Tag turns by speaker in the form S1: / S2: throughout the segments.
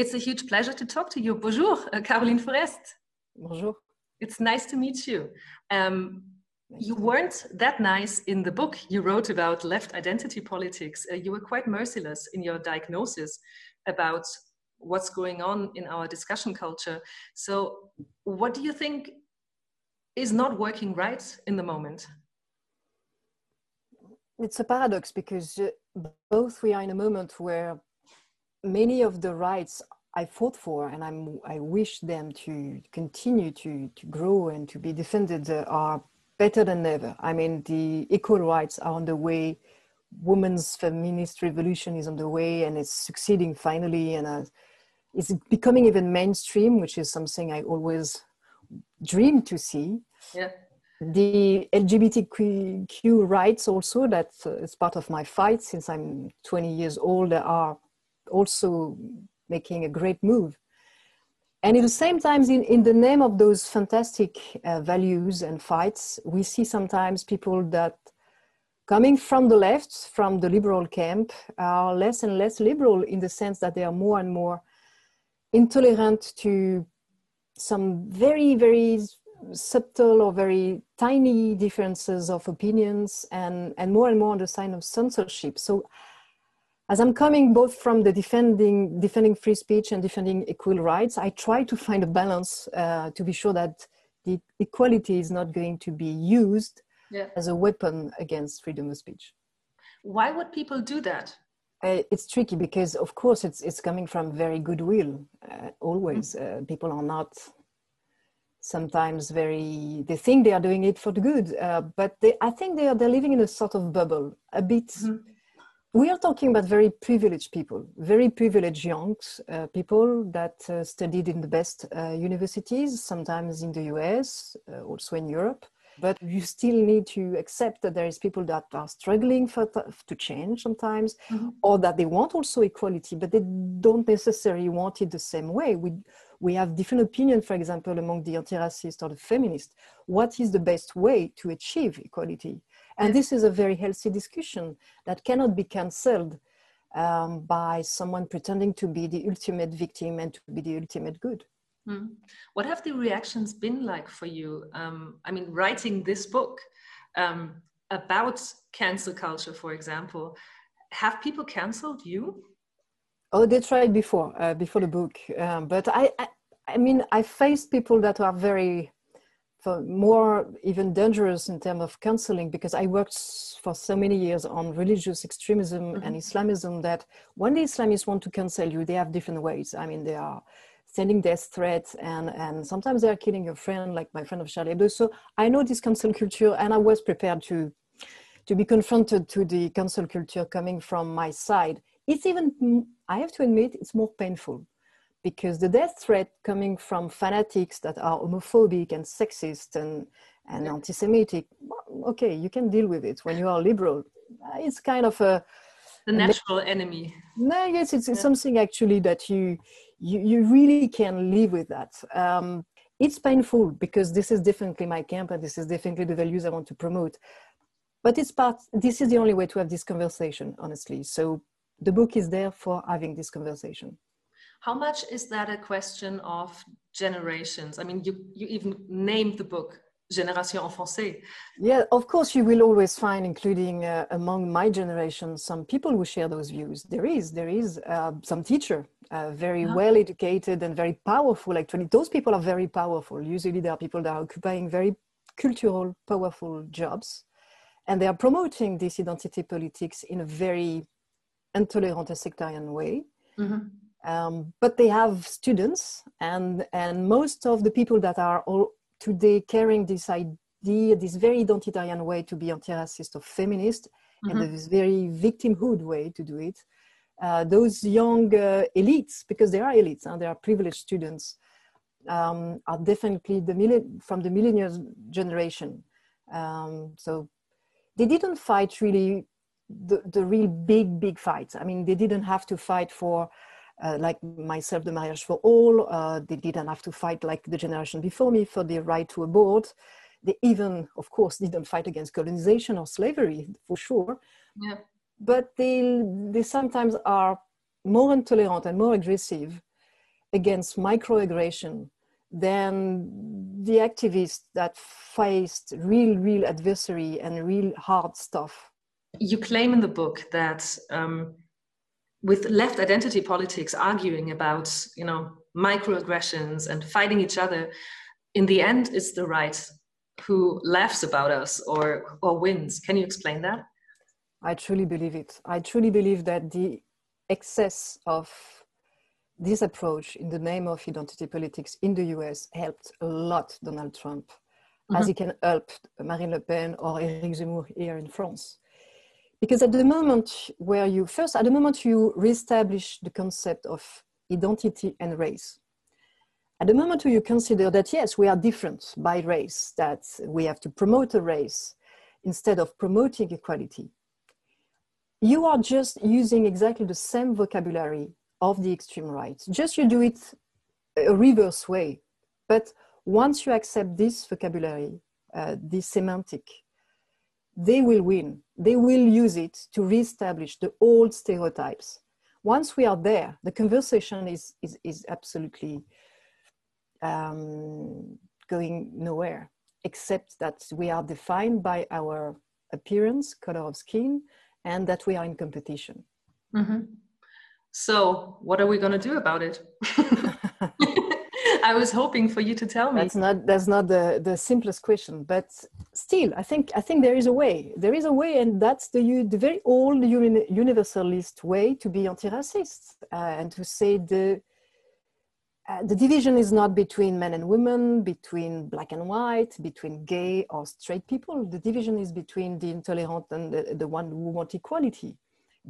S1: It's a huge pleasure to talk to you. Bonjour, uh, Caroline Fourest.
S2: Bonjour.
S1: It's nice to meet you. Um, you weren't that nice in the book you wrote about left identity politics. Uh, you were quite merciless in your diagnosis about what's going on in our discussion culture. So, what do you think is not working right in the moment?
S2: It's a paradox because uh, both we are in a moment where many of the rights I fought for and I'm, I wish them to continue to, to grow and to be defended uh, are better than ever. I mean, the equal rights are on the way. Women's feminist revolution is on the way and it's succeeding finally. And uh, it's becoming even mainstream, which is something I always dreamed to see.
S1: Yeah.
S2: The LGBTQ rights also, that uh, is part of my fight since I'm 20 years old, are also making a great move. And at the same time, in, in the name of those fantastic uh, values and fights, we see sometimes people that coming from the left, from the liberal camp, are less and less liberal in the sense that they are more and more intolerant to some very, very subtle or very tiny differences of opinions and, and more and more on the sign of censorship. So as I'm coming both from the defending defending free speech and defending equal rights, I try to find a balance uh, to be sure that the equality is not going to be used yeah. as a weapon against freedom of speech.
S1: Why would people do that?
S2: Uh, it's tricky because, of course, it's it's coming from very goodwill. Uh, always, mm-hmm. uh, people are not sometimes very. They think they are doing it for the good, uh, but they, I think they are they're living in a sort of bubble, a bit. Mm-hmm we are talking about very privileged people, very privileged young uh, people that uh, studied in the best uh, universities, sometimes in the US, uh, also in Europe. But you still need to accept that there is people that are struggling for to change sometimes, mm-hmm. or that they want also equality, but they don't necessarily want it the same way. We we have different opinions, for example, among the anti-racist or the feminist. What is the best way to achieve equality? And this is a very healthy discussion that cannot be cancelled um, by someone pretending to be the ultimate victim and to be the ultimate good.
S1: Mm. What have the reactions been like for you? Um, I mean, writing this book um, about cancel culture, for example, have people cancelled you?
S2: Oh, they tried before, uh, before the book. Um, but I, I, I mean, I faced people that are very for more even dangerous in terms of counseling because I worked for so many years on religious extremism mm-hmm. and Islamism that when the Islamists want to cancel you, they have different ways. I mean, they are sending death threats and, and sometimes they are killing your friend, like my friend of Charlie Hebdo. So I know this cancel culture and I was prepared to, to be confronted to the cancel culture coming from my side. It's even, I have to admit, it's more painful because the death threat coming from fanatics that are homophobic and sexist and, and anti-Semitic, okay, you can deal with it when you are liberal. It's kind of a
S1: the natural enemy.
S2: No, yes, it's, it's yeah. something actually that you, you you really can live with that. Um, it's painful because this is definitely my camp and this is definitely the values I want to promote. But it's part. This is the only way to have this conversation, honestly. So the book is there for having this conversation.
S1: How much is that a question of generations? I mean, you, you even named the book Génération Offensée.
S2: Yeah, of course, you will always find, including uh, among my generation, some people who share those views. There is, there is uh, some teacher, uh, very yeah. well educated and very powerful. Actually, those people are very powerful. Usually, there are people that are occupying very cultural, powerful jobs, and they are promoting this identity politics in a very intolerant and sectarian way. Mm-hmm. Um, but they have students, and and most of the people that are all today carrying this idea, this very identitarian way to be anti-racist or feminist, mm-hmm. and this very victimhood way to do it. Uh, those young uh, elites, because they are elites and they are privileged students, um, are definitely the millen- from the millennial generation. Um, so they didn't fight really the, the real big, big fights. I mean, they didn't have to fight for uh, like myself, the marriage for all. Uh, they didn't have to fight like the generation before me for the right to abort. They even, of course, didn't fight against colonization or slavery for sure. Yeah. But they, they sometimes are more intolerant and more aggressive against microaggression than the activists that faced real, real adversary and real hard stuff.
S1: You claim in the book that um, with left identity politics arguing about, you know, microaggressions and fighting each other, in the end, it's the right who laughs about us or or wins. Can you explain that?
S2: I truly believe it. I truly believe that the excess of this approach in the name of identity politics in the US helped a lot Donald Trump, mm-hmm. as he can help Marine Le Pen or Eric Zemmour here in France. Because at the moment where you first, at the moment you reestablish the concept of identity and race, at the moment where you consider that yes, we are different by race, that we have to promote a race instead of promoting equality, you are just using exactly the same vocabulary of the extreme right. Just you do it a reverse way. But once you accept this vocabulary, uh, this semantic, they will win. They will use it to reestablish the old stereotypes. Once we are there, the conversation is, is, is absolutely um, going nowhere, except that we are defined by our appearance, color of skin, and that we are in competition.
S1: Mm-hmm. So, what are we going to do about it? I was hoping for you to tell me.
S2: That's not that's not the the simplest question, but still, I think I think there is a way. There is a way, and that's the the very old universalist way to be anti-racist uh, and to say the uh, the division is not between men and women, between black and white, between gay or straight people. The division is between the intolerant and the, the one who want equality,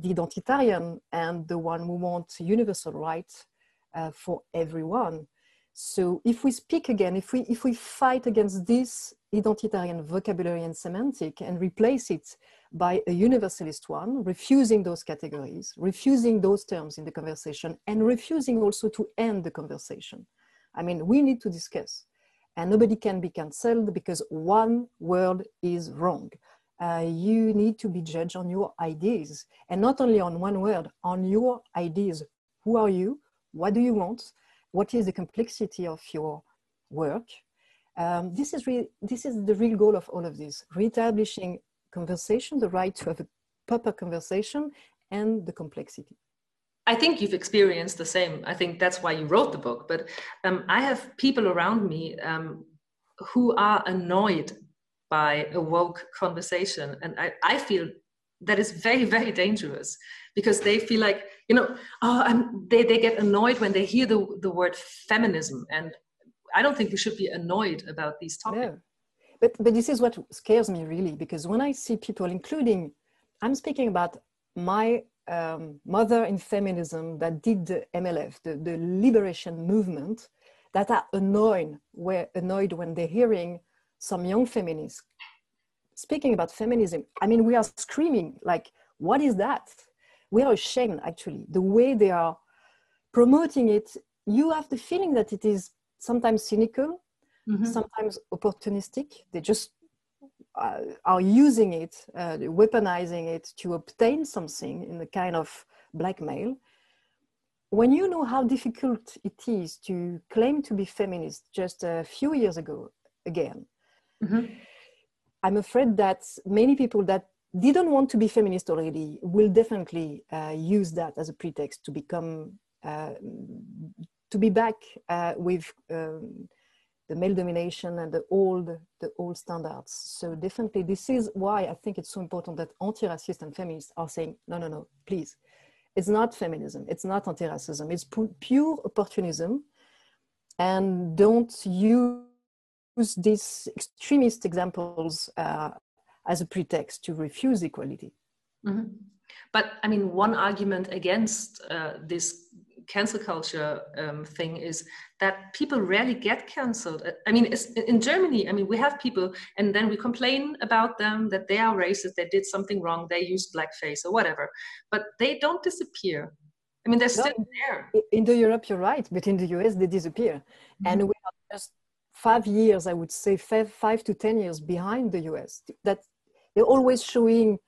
S2: the identitarian and the one who wants universal rights uh, for everyone. So if we speak again, if we, if we fight against this identitarian vocabulary and semantic and replace it by a universalist one, refusing those categories, refusing those terms in the conversation, and refusing also to end the conversation. I mean, we need to discuss, and nobody can be cancelled because one word is wrong. Uh, you need to be judged on your ideas, and not only on one word, on your ideas. Who are you? What do you want? What is the complexity of your work? Um, this is re- this is the real goal of all of this: reestablishing conversation, the right to have a proper conversation, and the complexity.
S1: I think you've experienced the same. I think that's why you wrote the book. But um, I have people around me um, who are annoyed by a woke conversation. And I, I feel that is very, very dangerous because they feel like, you know, oh, I'm, they, they get annoyed when they hear the, the word feminism. And I don't think we should be annoyed about these topics. No
S2: but but this is what scares me really because when i see people including i'm speaking about my um, mother in feminism that did the mlf the, the liberation movement that are annoyed were annoyed when they're hearing some young feminists speaking about feminism i mean we are screaming like what is that we are ashamed actually the way they are promoting it you have the feeling that it is sometimes cynical mm-hmm. sometimes opportunistic. They just uh, are using it, uh, weaponizing it to obtain something in the kind of blackmail. When you know how difficult it is to claim to be feminist just a few years ago, again, mm-hmm. I'm afraid that many people that didn't want to be feminist already will definitely uh, use that as a pretext to become uh, to be back uh, with um, the male domination and the old the old standards. So definitely, this is why I think it's so important that anti-racist and feminists are saying, no, no, no, please, it's not feminism, it's not anti-racism, it's pure opportunism, and don't use these extremist examples uh, as a pretext to refuse equality.
S1: Mm-hmm. But I mean, one argument against uh, this cancel culture um, thing is that people rarely get canceled. I mean, in Germany, I mean, we have people and then we complain about them that they are racist, they did something wrong, they used blackface or whatever, but they don't disappear. I mean, they're no, still there.
S2: In the Europe, you're right, but in the US, they disappear. Mm-hmm. And we five years, I would say, five, five to 10 years behind the US. That they're always showing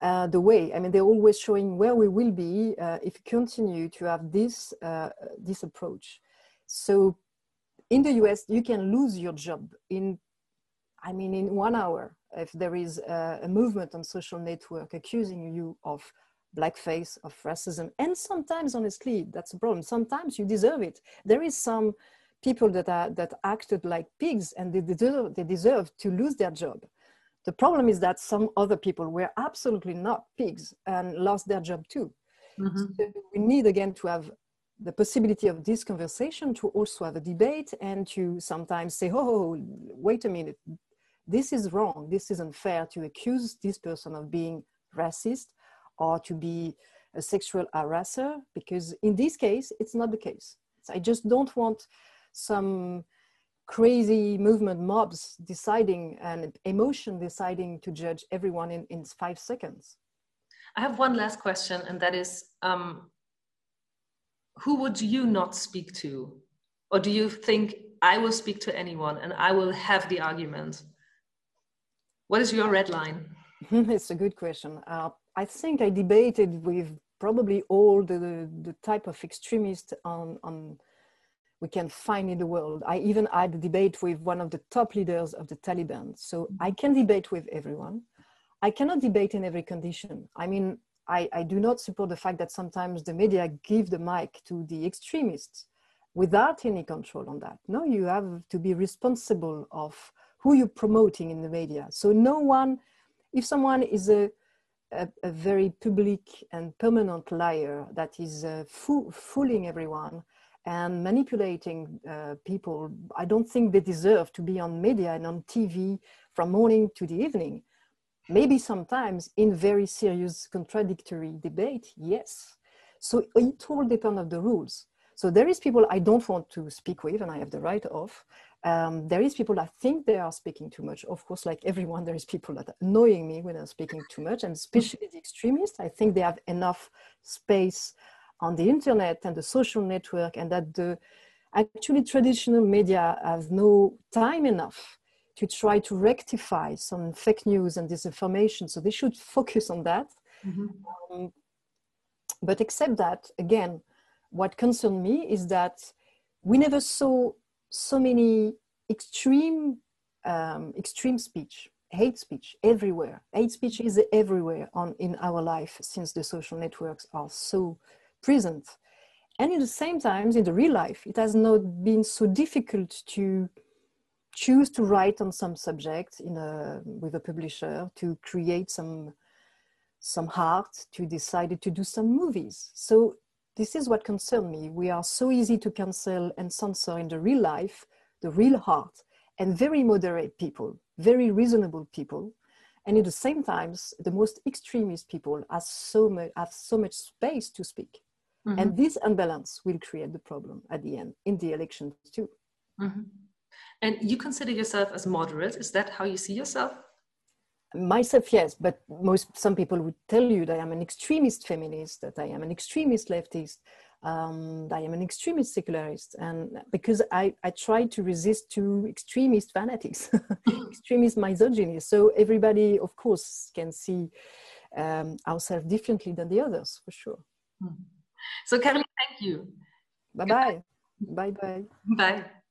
S2: uh, the way. I mean, they're always showing where we will be uh, if we continue to have this uh, this approach. So, in the US, you can lose your job in, I mean, in one hour if there is a, a movement on social network accusing you of blackface, of racism, and sometimes, honestly, that's a problem. Sometimes you deserve it. There is some people that are that acted like pigs, and they deserve, they deserve to lose their job the problem is that some other people were absolutely not pigs and lost their job too. Mm-hmm. So we need again to have the possibility of this conversation to also have a debate and to sometimes say, oh, wait a minute, this is wrong, this is unfair to accuse this person of being racist or to be a sexual harasser, because in this case, it's not the case. I just don't want some crazy movement mobs deciding and emotion deciding to judge everyone in, in five seconds.
S1: I have one last question, and that is um, who would you not speak to? Or do you think I will speak to anyone and I will have the argument? What is your red line?
S2: it's a good question. Uh, I think I debated with probably all the, the type of extremists on, on we can find in the world. I even had a debate with one of the top leaders of the Taliban. So I can debate with everyone. I cannot debate in every condition. I mean, I, I do not support the fact that sometimes the media give the mic to the extremists without any control on that. No, you have to be responsible of who you're promoting in the media. So no one, if someone is a, a, a very public and permanent liar that is uh, fo- fooling everyone, and manipulating uh, people. I don't think they deserve to be on media and on TV from morning to the evening. Maybe sometimes in very serious contradictory debate, yes. So it all depends on the rules. So there is people I don't want to speak with, and I have the right of. Um, there is people I think they are speaking too much. Of course, like everyone, there is people that are annoying me when I'm speaking too much, and especially the extremists. I think they have enough space on the internet and the social network and that the actually traditional media has no time enough to try to rectify some fake news and disinformation. So they should focus on that. Mm-hmm. um, but except that again what concerned me is that we never saw so many extreme um, extreme speech hate speech everywhere. Hate speech is everywhere on in our life since the social networks are so present. And in the same times, in the real life, it has not been so difficult to choose to write on some subject in a, with a publisher, to create some, some art, to decide to do some movies. So this is what concerned me. We are so easy to cancel and censor in the real life, the real heart, and very moderate people, very reasonable people. And at the same times, the most extremist people have so much, have so much space to speak. Mm-hmm. And this unbalance will create the problem at the end in the elections too.
S1: Mm-hmm. And you consider yourself as moderate. Is that how you see yourself?
S2: Myself, yes, but most some people would tell you that I'm an extremist feminist, that I am an extremist leftist, um, I am an extremist secularist, and because I, I try to resist to extremist fanatics, extremist misogyny. So everybody, of course, can see um, ourselves differently than the others, for sure. Mm-hmm.
S1: So, Caroline, thank you.
S2: Bye bye. Bye bye.
S1: Bye.